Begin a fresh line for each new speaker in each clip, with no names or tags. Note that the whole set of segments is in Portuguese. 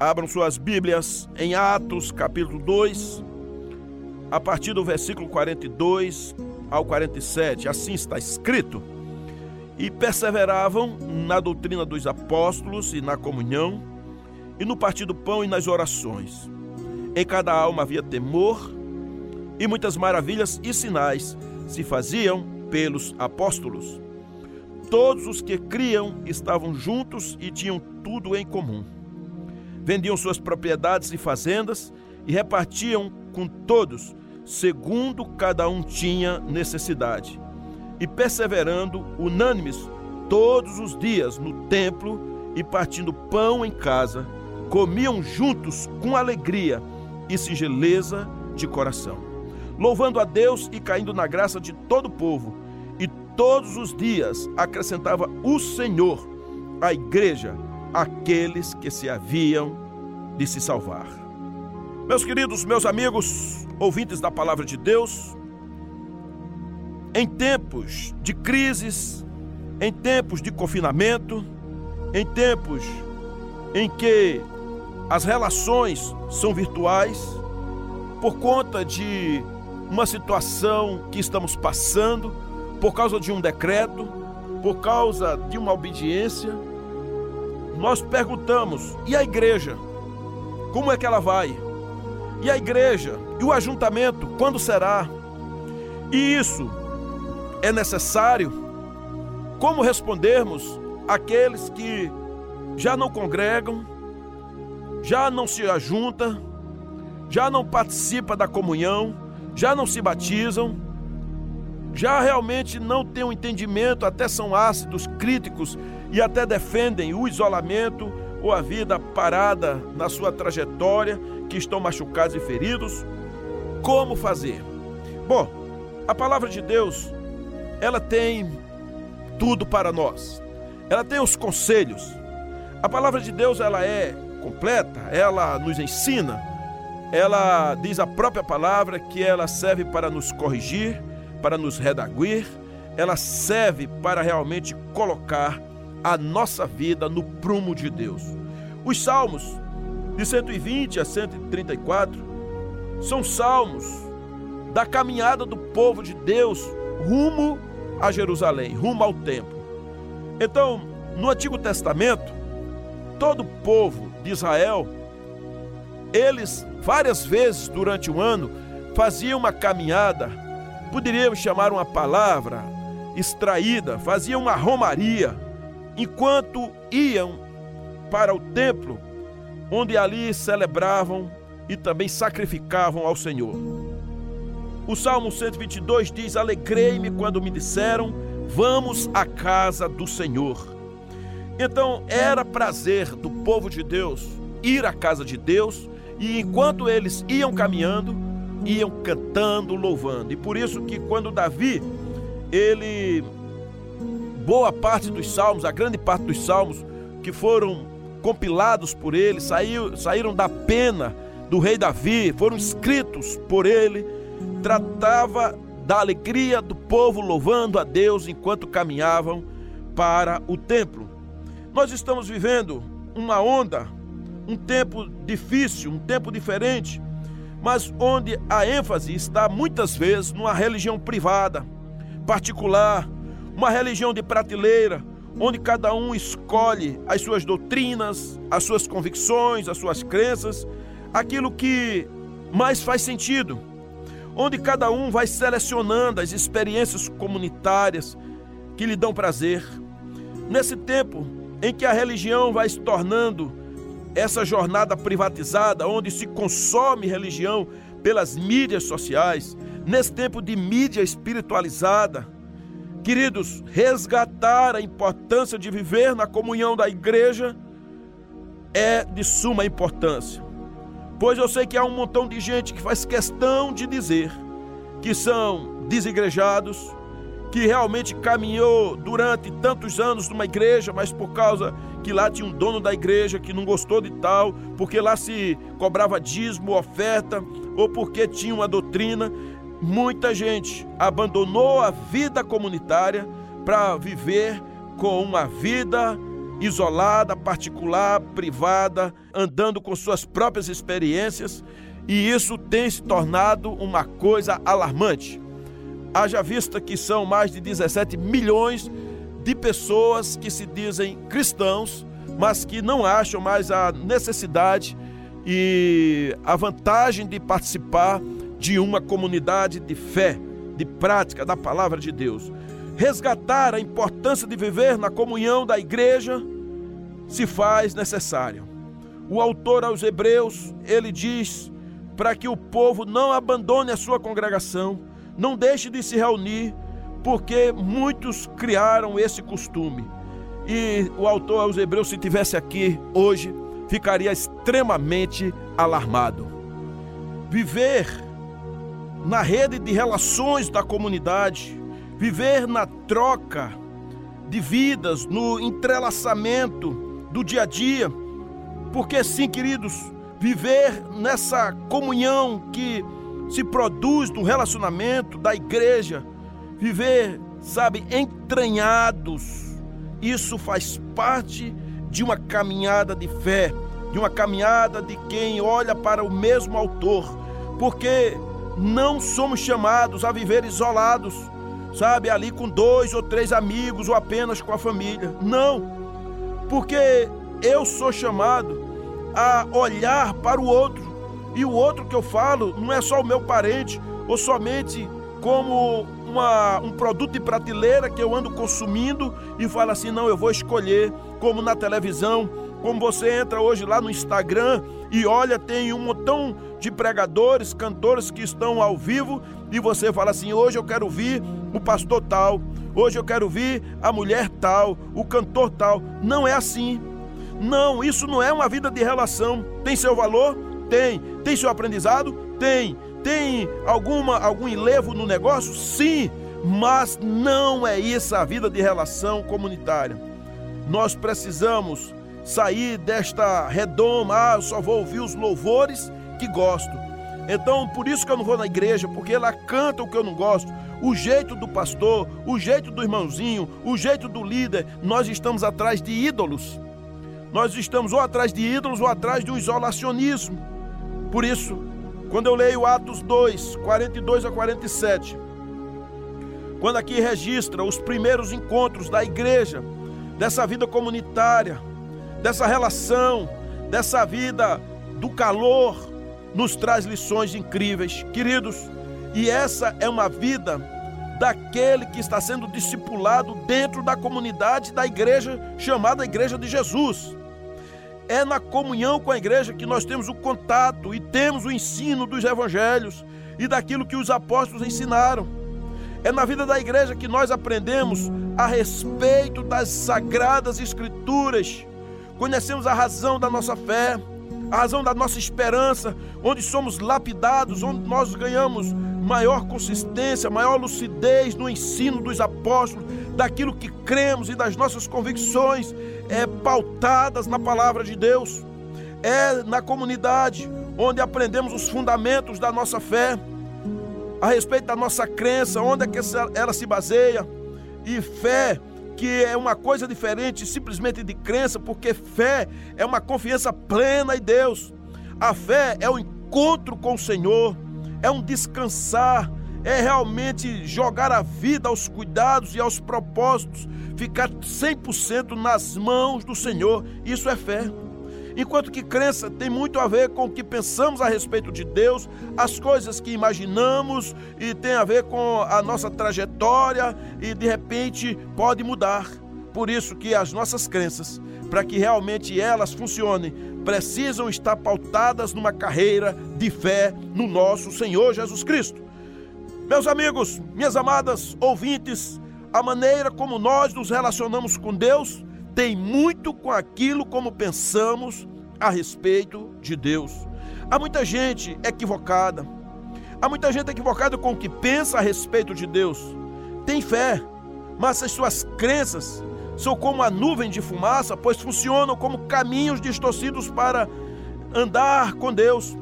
Abram suas Bíblias em Atos, capítulo 2, a partir do versículo 42 ao 47. Assim está escrito: E perseveravam na doutrina dos apóstolos e na comunhão, e no partir do pão e nas orações. Em cada alma havia temor, e muitas maravilhas e sinais se faziam pelos apóstolos. Todos os que criam estavam juntos e tinham tudo em comum vendiam suas propriedades e fazendas e repartiam com todos, segundo cada um tinha necessidade. E perseverando, unânimes, todos os dias no templo e partindo pão em casa, comiam juntos com alegria e singeleza de coração, louvando a Deus e caindo na graça de todo o povo. E todos os dias acrescentava o Senhor à igreja aqueles que se haviam de se salvar. Meus queridos, meus amigos, ouvintes da palavra de Deus, em tempos de crises, em tempos de confinamento, em tempos em que as relações são virtuais, por conta de uma situação que estamos passando, por causa de um decreto, por causa de uma obediência, nós perguntamos: e a igreja? Como é que ela vai? E a igreja? E o ajuntamento? Quando será? E isso é necessário? Como respondermos àqueles que já não congregam, já não se ajuntam, já não participam da comunhão, já não se batizam, já realmente não têm um entendimento, até são ácidos, críticos e até defendem o isolamento ou a vida parada na sua trajetória, que estão machucados e feridos. Como fazer? Bom, a palavra de Deus, ela tem tudo para nós. Ela tem os conselhos. A palavra de Deus, ela é completa, ela nos ensina. Ela diz a própria palavra que ela serve para nos corrigir, para nos redaguir, ela serve para realmente colocar a nossa vida no prumo de Deus. Os salmos de 120 a 134 são salmos da caminhada do povo de Deus rumo a Jerusalém, rumo ao templo. Então, no Antigo Testamento, todo o povo de Israel, eles várias vezes durante o ano faziam uma caminhada, poderíamos chamar uma palavra extraída, faziam uma romaria enquanto iam para o templo, onde ali celebravam e também sacrificavam ao Senhor. O Salmo 122 diz: Alegrei-me quando me disseram, vamos à casa do Senhor. Então era prazer do povo de Deus ir à casa de Deus, e enquanto eles iam caminhando, iam cantando, louvando. E por isso que quando Davi, ele boa parte dos salmos, a grande parte dos salmos que foram compilados por ele, saiu, saíram da pena do rei Davi, foram escritos por ele, tratava da alegria do povo louvando a Deus enquanto caminhavam para o templo. Nós estamos vivendo uma onda, um tempo difícil, um tempo diferente, mas onde a ênfase está muitas vezes numa religião privada, particular, uma religião de prateleira, onde cada um escolhe as suas doutrinas, as suas convicções, as suas crenças, aquilo que mais faz sentido, onde cada um vai selecionando as experiências comunitárias que lhe dão prazer. Nesse tempo em que a religião vai se tornando essa jornada privatizada, onde se consome religião pelas mídias sociais, nesse tempo de mídia espiritualizada, Queridos, resgatar a importância de viver na comunhão da igreja é de suma importância. Pois eu sei que há um montão de gente que faz questão de dizer que são desigrejados, que realmente caminhou durante tantos anos numa igreja, mas por causa que lá tinha um dono da igreja que não gostou de tal, porque lá se cobrava dízimo, oferta, ou porque tinha uma doutrina, Muita gente abandonou a vida comunitária para viver com uma vida isolada, particular, privada, andando com suas próprias experiências, e isso tem se tornado uma coisa alarmante. Haja vista que são mais de 17 milhões de pessoas que se dizem cristãos, mas que não acham mais a necessidade e a vantagem de participar de uma comunidade de fé, de prática da palavra de Deus. Resgatar a importância de viver na comunhão da igreja se faz necessário. O autor aos Hebreus, ele diz para que o povo não abandone a sua congregação, não deixe de se reunir, porque muitos criaram esse costume. E o autor aos Hebreus, se tivesse aqui hoje, ficaria extremamente alarmado. Viver na rede de relações da comunidade, viver na troca de vidas, no entrelaçamento do dia a dia, porque sim, queridos, viver nessa comunhão que se produz no relacionamento da igreja, viver, sabe, entranhados, isso faz parte de uma caminhada de fé, de uma caminhada de quem olha para o mesmo autor, porque não somos chamados a viver isolados, sabe, ali com dois ou três amigos ou apenas com a família. Não, porque eu sou chamado a olhar para o outro, e o outro que eu falo não é só o meu parente ou somente como uma, um produto de prateleira que eu ando consumindo e falo assim: não, eu vou escolher, como na televisão, como você entra hoje lá no Instagram e olha, tem um montão de pregadores, cantores que estão ao vivo e você fala assim: hoje eu quero ouvir o pastor tal, hoje eu quero ouvir a mulher tal, o cantor tal. Não é assim. Não, isso não é uma vida de relação. Tem seu valor? Tem. Tem seu aprendizado? Tem. Tem alguma algum enlevo no negócio? Sim, mas não é isso a vida de relação comunitária. Nós precisamos sair desta redoma, ah, eu só vou ouvir os louvores que gosto. Então, por isso que eu não vou na igreja, porque ela canta o que eu não gosto. O jeito do pastor, o jeito do irmãozinho, o jeito do líder, nós estamos atrás de ídolos. Nós estamos ou atrás de ídolos ou atrás de um isolacionismo. Por isso, quando eu leio Atos 2, 42 a 47, quando aqui registra os primeiros encontros da igreja, dessa vida comunitária, dessa relação, dessa vida do calor, nos traz lições incríveis, queridos. E essa é uma vida daquele que está sendo discipulado dentro da comunidade da igreja chamada Igreja de Jesus. É na comunhão com a igreja que nós temos o contato e temos o ensino dos evangelhos e daquilo que os apóstolos ensinaram. É na vida da igreja que nós aprendemos a respeito das sagradas escrituras, conhecemos a razão da nossa fé, a razão da nossa esperança, onde somos lapidados, onde nós ganhamos maior consistência, maior lucidez no ensino dos apóstolos, daquilo que cremos e das nossas convicções é, pautadas na palavra de Deus. É na comunidade onde aprendemos os fundamentos da nossa fé, a respeito da nossa crença, onde é que ela se baseia. E fé, que é uma coisa diferente simplesmente de crença, porque fé é uma confiança plena em Deus. A fé é o encontro com o Senhor, é um descansar, é realmente jogar a vida aos cuidados e aos propósitos, ficar 100% nas mãos do Senhor. Isso é fé. Enquanto que crença tem muito a ver com o que pensamos a respeito de Deus, as coisas que imaginamos e tem a ver com a nossa trajetória e de repente pode mudar. Por isso que as nossas crenças, para que realmente elas funcionem, precisam estar pautadas numa carreira de fé no nosso Senhor Jesus Cristo. Meus amigos, minhas amadas ouvintes, a maneira como nós nos relacionamos com Deus tem muito com aquilo como pensamos a respeito de Deus. Há muita gente equivocada. Há muita gente equivocada com o que pensa a respeito de Deus. Tem fé, mas as suas crenças são como a nuvem de fumaça, pois funcionam como caminhos distorcidos para andar com Deus.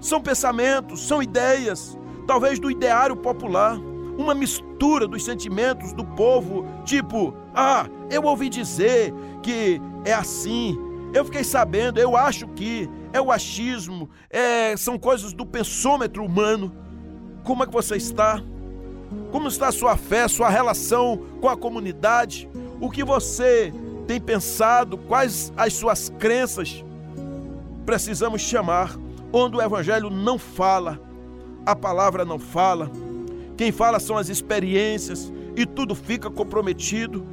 São pensamentos, são ideias, talvez do ideário popular, uma mistura dos sentimentos do povo, tipo, ah, eu ouvi dizer que é assim, eu fiquei sabendo, eu acho que é o achismo, é, são coisas do pensômetro humano. Como é que você está? Como está a sua fé, sua relação com a comunidade? O que você tem pensado? Quais as suas crenças? Precisamos chamar onde o evangelho não fala, a palavra não fala. Quem fala são as experiências e tudo fica comprometido.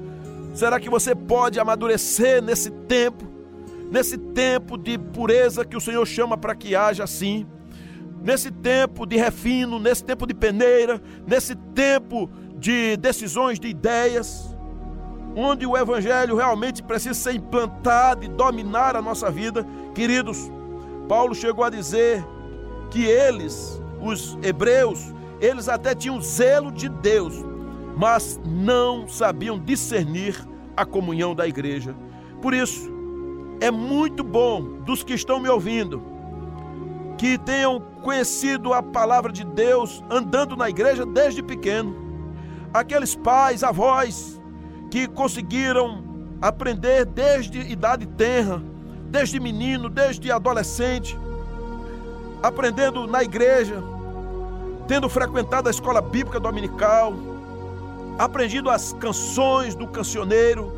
Será que você pode amadurecer nesse tempo? Nesse tempo de pureza que o Senhor chama para que haja assim? nesse tempo de refino, nesse tempo de peneira, nesse tempo de decisões, de ideias, onde o Evangelho realmente precisa ser implantado e dominar a nossa vida, queridos. Paulo chegou a dizer que eles, os hebreus, eles até tinham zelo de Deus, mas não sabiam discernir a comunhão da igreja. Por isso, é muito bom dos que estão me ouvindo que tenham conhecido a palavra de Deus andando na igreja desde pequeno. Aqueles pais, avós que conseguiram aprender desde idade tenra, desde menino, desde adolescente, aprendendo na igreja, tendo frequentado a escola bíblica dominical, aprendido as canções do cancioneiro,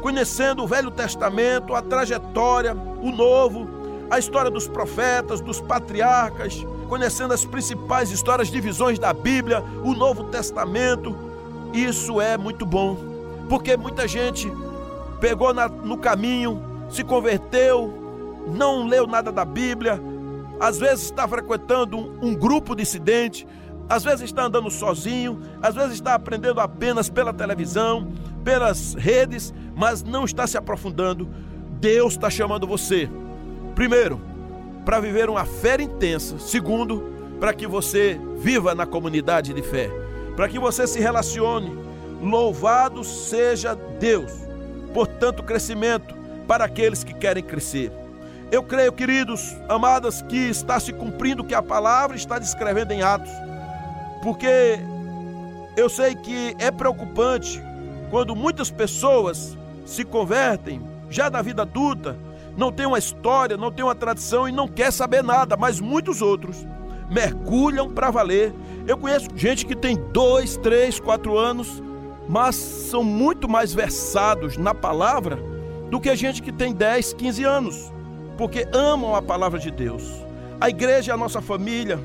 conhecendo o Velho Testamento, a trajetória, o Novo, a história dos profetas, dos patriarcas, conhecendo as principais histórias, divisões da Bíblia, o Novo Testamento. Isso é muito bom, porque muita gente pegou na, no caminho, se converteu, não leu nada da Bíblia, às vezes está frequentando um, um grupo dissidente, às vezes está andando sozinho, às vezes está aprendendo apenas pela televisão, pelas redes, mas não está se aprofundando. Deus está chamando você Primeiro, para viver uma fé intensa. Segundo, para que você viva na comunidade de fé. Para que você se relacione. Louvado seja Deus por tanto crescimento para aqueles que querem crescer. Eu creio, queridos, amadas, que está se cumprindo o que a palavra está descrevendo em Atos. Porque eu sei que é preocupante quando muitas pessoas se convertem já na vida adulta não tem uma história, não tem uma tradição e não quer saber nada, mas muitos outros mergulham para valer. Eu conheço gente que tem dois, três, quatro anos, mas são muito mais versados na palavra do que gente que tem 10, 15 anos, porque amam a palavra de Deus. A igreja é a nossa família,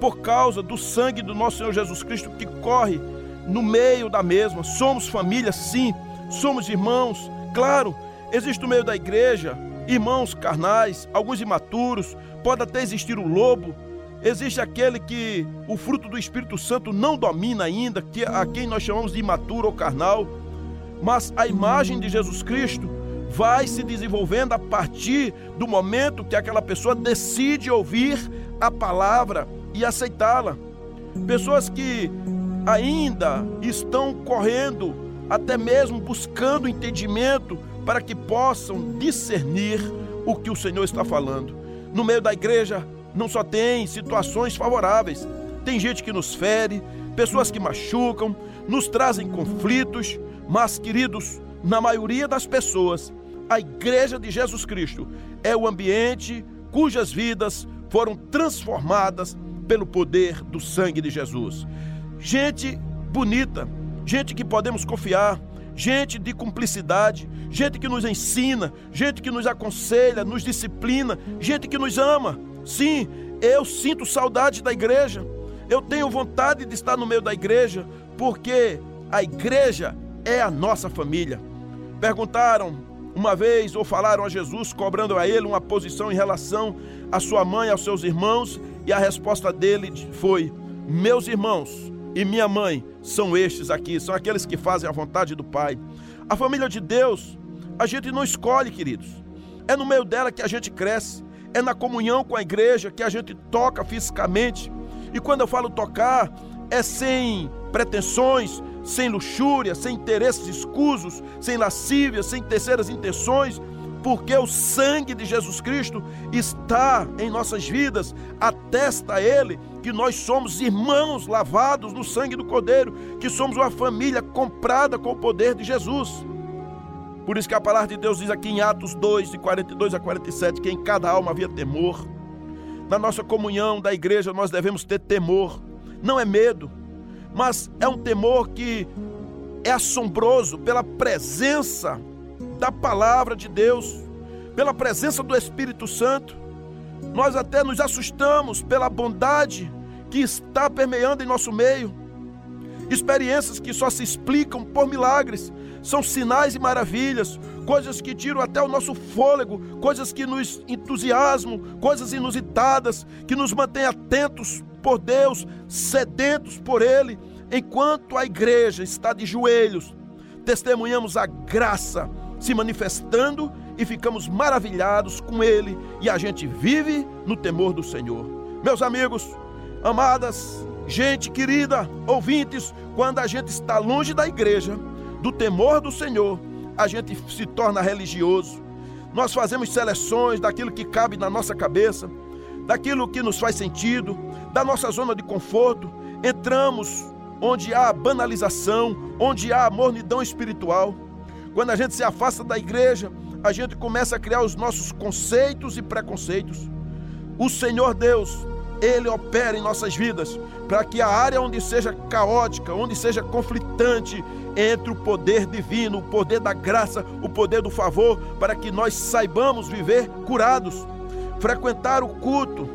por causa do sangue do nosso Senhor Jesus Cristo que corre no meio da mesma. Somos família, sim, somos irmãos, claro. Existe no meio da igreja irmãos carnais, alguns imaturos, pode até existir o lobo, existe aquele que o fruto do Espírito Santo não domina ainda, que a quem nós chamamos de imaturo ou carnal, mas a imagem de Jesus Cristo vai se desenvolvendo a partir do momento que aquela pessoa decide ouvir a palavra e aceitá-la. Pessoas que ainda estão correndo, até mesmo buscando entendimento para que possam discernir o que o Senhor está falando. No meio da igreja não só tem situações favoráveis, tem gente que nos fere, pessoas que machucam, nos trazem conflitos, mas, queridos, na maioria das pessoas, a igreja de Jesus Cristo é o ambiente cujas vidas foram transformadas pelo poder do sangue de Jesus. Gente bonita, gente que podemos confiar, gente de cumplicidade, gente que nos ensina, gente que nos aconselha, nos disciplina, gente que nos ama. Sim, eu sinto saudade da igreja. Eu tenho vontade de estar no meio da igreja, porque a igreja é a nossa família. Perguntaram uma vez ou falaram a Jesus, cobrando a ele uma posição em relação à sua mãe, aos seus irmãos, e a resposta dele foi: Meus irmãos e minha mãe são estes aqui, são aqueles que fazem a vontade do Pai. A família de Deus, a gente não escolhe, queridos. É no meio dela que a gente cresce, é na comunhão com a igreja que a gente toca fisicamente. E quando eu falo tocar, é sem pretensões, sem luxúria, sem interesses escusos, sem lascívia, sem terceiras intenções, porque o sangue de Jesus Cristo está em nossas vidas, atesta a Ele que nós somos irmãos lavados no sangue do Cordeiro, que somos uma família comprada com o poder de Jesus. Por isso que a palavra de Deus diz aqui em Atos 2, de 42 a 47, que em cada alma havia temor. Na nossa comunhão da igreja nós devemos ter temor, não é medo, mas é um temor que é assombroso pela presença da palavra de Deus, pela presença do Espírito Santo. Nós até nos assustamos pela bondade que está permeando em nosso meio. Experiências que só se explicam por milagres, são sinais e maravilhas, coisas que tiram até o nosso fôlego, coisas que nos entusiasmam, coisas inusitadas, que nos mantêm atentos por Deus, sedentos por Ele Enquanto a igreja está de joelhos, testemunhamos a graça se manifestando e ficamos maravilhados com Ele e a gente vive no temor do Senhor. Meus amigos, amadas, gente querida, ouvintes, quando a gente está longe da igreja, do temor do Senhor, a gente se torna religioso. Nós fazemos seleções daquilo que cabe na nossa cabeça, daquilo que nos faz sentido, da nossa zona de conforto. Entramos onde há banalização, onde há mornidão espiritual. Quando a gente se afasta da igreja, a gente começa a criar os nossos conceitos e preconceitos. O Senhor Deus, Ele opera em nossas vidas para que a área onde seja caótica, onde seja conflitante entre o poder divino, o poder da graça, o poder do favor, para que nós saibamos viver curados, frequentar o culto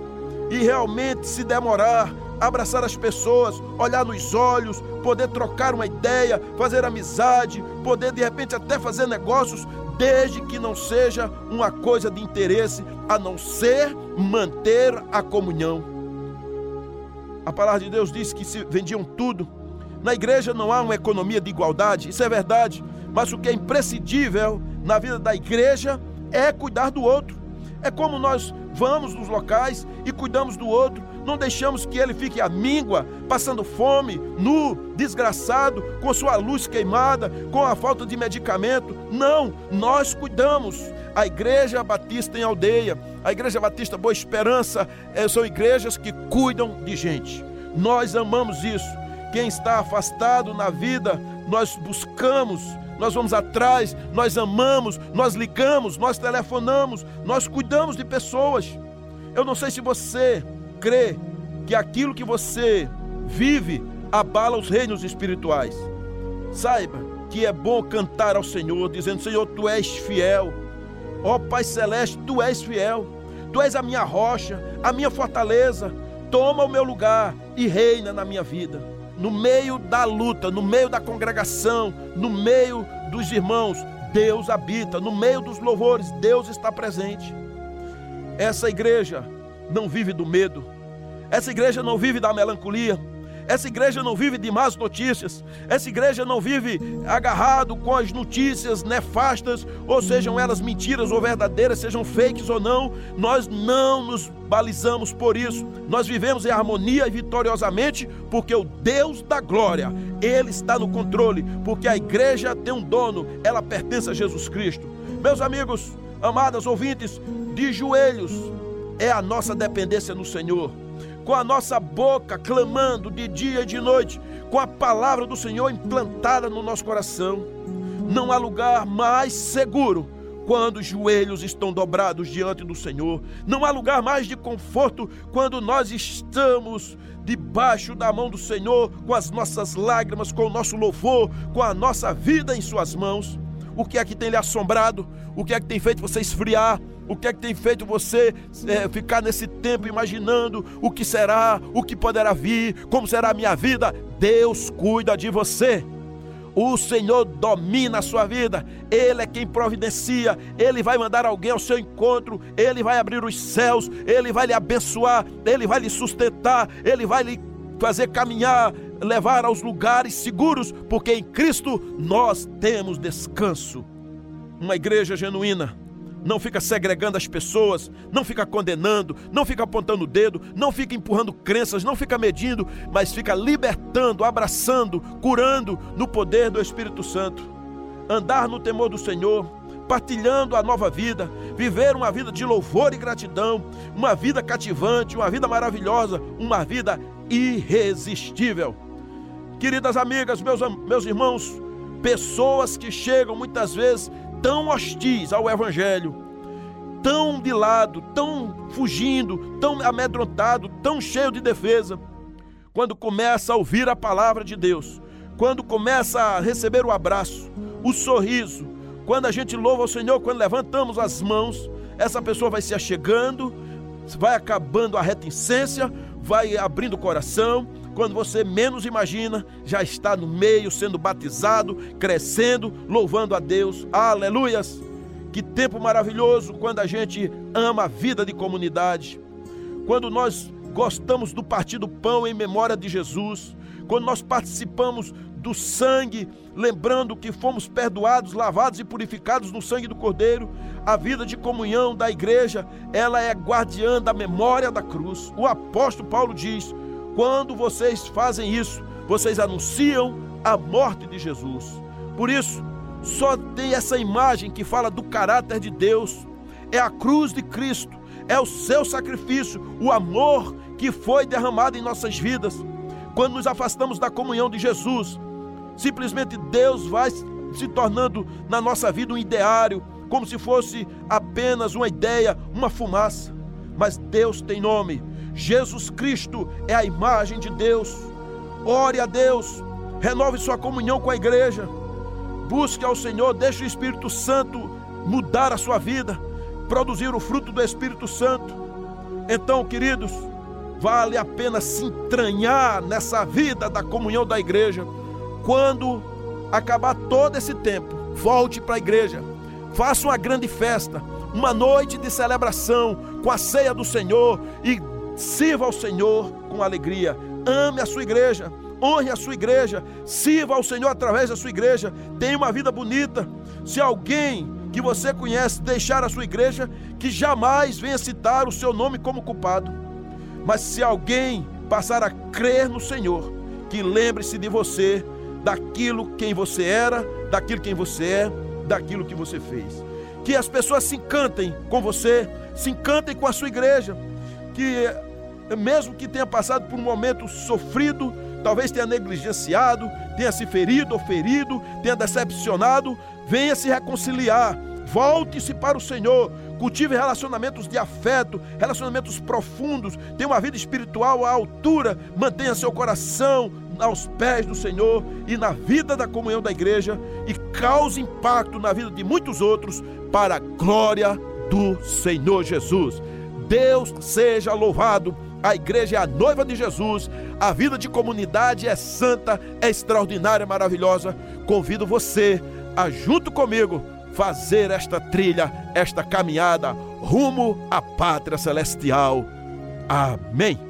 e realmente se demorar abraçar as pessoas, olhar nos olhos, poder trocar uma ideia, fazer amizade, poder de repente até fazer negócios, desde que não seja uma coisa de interesse, a não ser manter a comunhão. A palavra de Deus diz que se vendiam tudo. Na igreja não há uma economia de igualdade, isso é verdade, mas o que é imprescindível na vida da igreja é cuidar do outro. É como nós vamos nos locais e cuidamos do outro, não deixamos que ele fique à míngua, passando fome, nu, desgraçado, com sua luz queimada, com a falta de medicamento. Não, nós cuidamos. A Igreja Batista em Aldeia, a Igreja Batista Boa Esperança, eh, são igrejas que cuidam de gente. Nós amamos isso. Quem está afastado na vida, nós buscamos, nós vamos atrás, nós amamos, nós ligamos, nós telefonamos, nós cuidamos de pessoas. Eu não sei se você crê que aquilo que você vive abala os reinos espirituais. Saiba que é bom cantar ao Senhor, dizendo: Senhor, tu és fiel. Ó oh, Pai Celeste, tu és fiel. Tu és a minha rocha, a minha fortaleza. Toma o meu lugar e reina na minha vida. No meio da luta, no meio da congregação, no meio dos irmãos, Deus habita. No meio dos louvores, Deus está presente. Essa igreja não vive do medo. Essa igreja não vive da melancolia. Essa igreja não vive de más notícias. Essa igreja não vive agarrado com as notícias nefastas, ou sejam elas mentiras ou verdadeiras, sejam fakes ou não. Nós não nos balizamos por isso. Nós vivemos em harmonia e vitoriosamente, porque o Deus da glória, Ele está no controle, porque a igreja tem um dono, ela pertence a Jesus Cristo. Meus amigos, amadas ouvintes, de joelhos, é a nossa dependência no Senhor. Com a nossa boca clamando de dia e de noite, com a palavra do Senhor implantada no nosso coração. Não há lugar mais seguro quando os joelhos estão dobrados diante do Senhor. Não há lugar mais de conforto quando nós estamos debaixo da mão do Senhor, com as nossas lágrimas, com o nosso louvor, com a nossa vida em Suas mãos. O que é que tem lhe assombrado? O que é que tem feito você esfriar? O que é que tem feito você é, ficar nesse tempo imaginando o que será, o que poderá vir, como será a minha vida? Deus cuida de você. O Senhor domina a sua vida, Ele é quem providencia, Ele vai mandar alguém ao seu encontro, Ele vai abrir os céus, Ele vai lhe abençoar, Ele vai lhe sustentar, Ele vai lhe fazer caminhar, levar aos lugares seguros, porque em Cristo nós temos descanso. Uma igreja genuína não fica segregando as pessoas, não fica condenando, não fica apontando o dedo, não fica empurrando crenças, não fica medindo, mas fica libertando, abraçando, curando no poder do Espírito Santo. Andar no temor do Senhor partilhando a nova vida, viver uma vida de louvor e gratidão, uma vida cativante, uma vida maravilhosa, uma vida irresistível. Queridas amigas, meus, meus irmãos, pessoas que chegam muitas vezes tão hostis ao Evangelho, tão de lado, tão fugindo, tão amedrontado, tão cheio de defesa, quando começa a ouvir a palavra de Deus, quando começa a receber o abraço, o sorriso, quando a gente louva o Senhor, quando levantamos as mãos, essa pessoa vai se achegando, vai acabando a reticência, vai abrindo o coração. Quando você menos imagina, já está no meio, sendo batizado, crescendo, louvando a Deus. Aleluias! Que tempo maravilhoso quando a gente ama a vida de comunidade. Quando nós gostamos do partir do pão em memória de Jesus. Quando nós participamos do sangue, lembrando que fomos perdoados, lavados e purificados no sangue do Cordeiro. A vida de comunhão da igreja, ela é guardiã da memória da cruz. O apóstolo Paulo diz: quando vocês fazem isso, vocês anunciam a morte de Jesus. Por isso, só tem essa imagem que fala do caráter de Deus. É a cruz de Cristo, é o seu sacrifício, o amor que foi derramado em nossas vidas. Quando nos afastamos da comunhão de Jesus, Simplesmente Deus vai se tornando na nossa vida um ideário, como se fosse apenas uma ideia, uma fumaça. Mas Deus tem nome. Jesus Cristo é a imagem de Deus. Ore a Deus, renove sua comunhão com a igreja. Busque ao Senhor, deixe o Espírito Santo mudar a sua vida, produzir o fruto do Espírito Santo. Então, queridos, vale a pena se entranhar nessa vida da comunhão da igreja quando acabar todo esse tempo, volte para a igreja, faça uma grande festa, uma noite de celebração com a ceia do Senhor e sirva ao Senhor com alegria. Ame a sua igreja, honre a sua igreja, sirva ao Senhor através da sua igreja, tenha uma vida bonita. Se alguém que você conhece deixar a sua igreja, que jamais venha citar o seu nome como culpado. Mas se alguém passar a crer no Senhor, que lembre-se de você daquilo quem você era, daquilo quem você é, daquilo que você fez. Que as pessoas se encantem com você, se encantem com a sua igreja, que mesmo que tenha passado por um momento sofrido, talvez tenha negligenciado, tenha se ferido ou ferido, tenha decepcionado, venha se reconciliar, volte-se para o Senhor, cultive relacionamentos de afeto, relacionamentos profundos, tenha uma vida espiritual à altura, mantenha seu coração aos pés do Senhor e na vida da comunhão da igreja e cause impacto na vida de muitos outros para a glória do Senhor Jesus. Deus seja louvado. A igreja é a noiva de Jesus. A vida de comunidade é santa, é extraordinária, maravilhosa. Convido você a, junto comigo, fazer esta trilha, esta caminhada rumo à pátria celestial. Amém.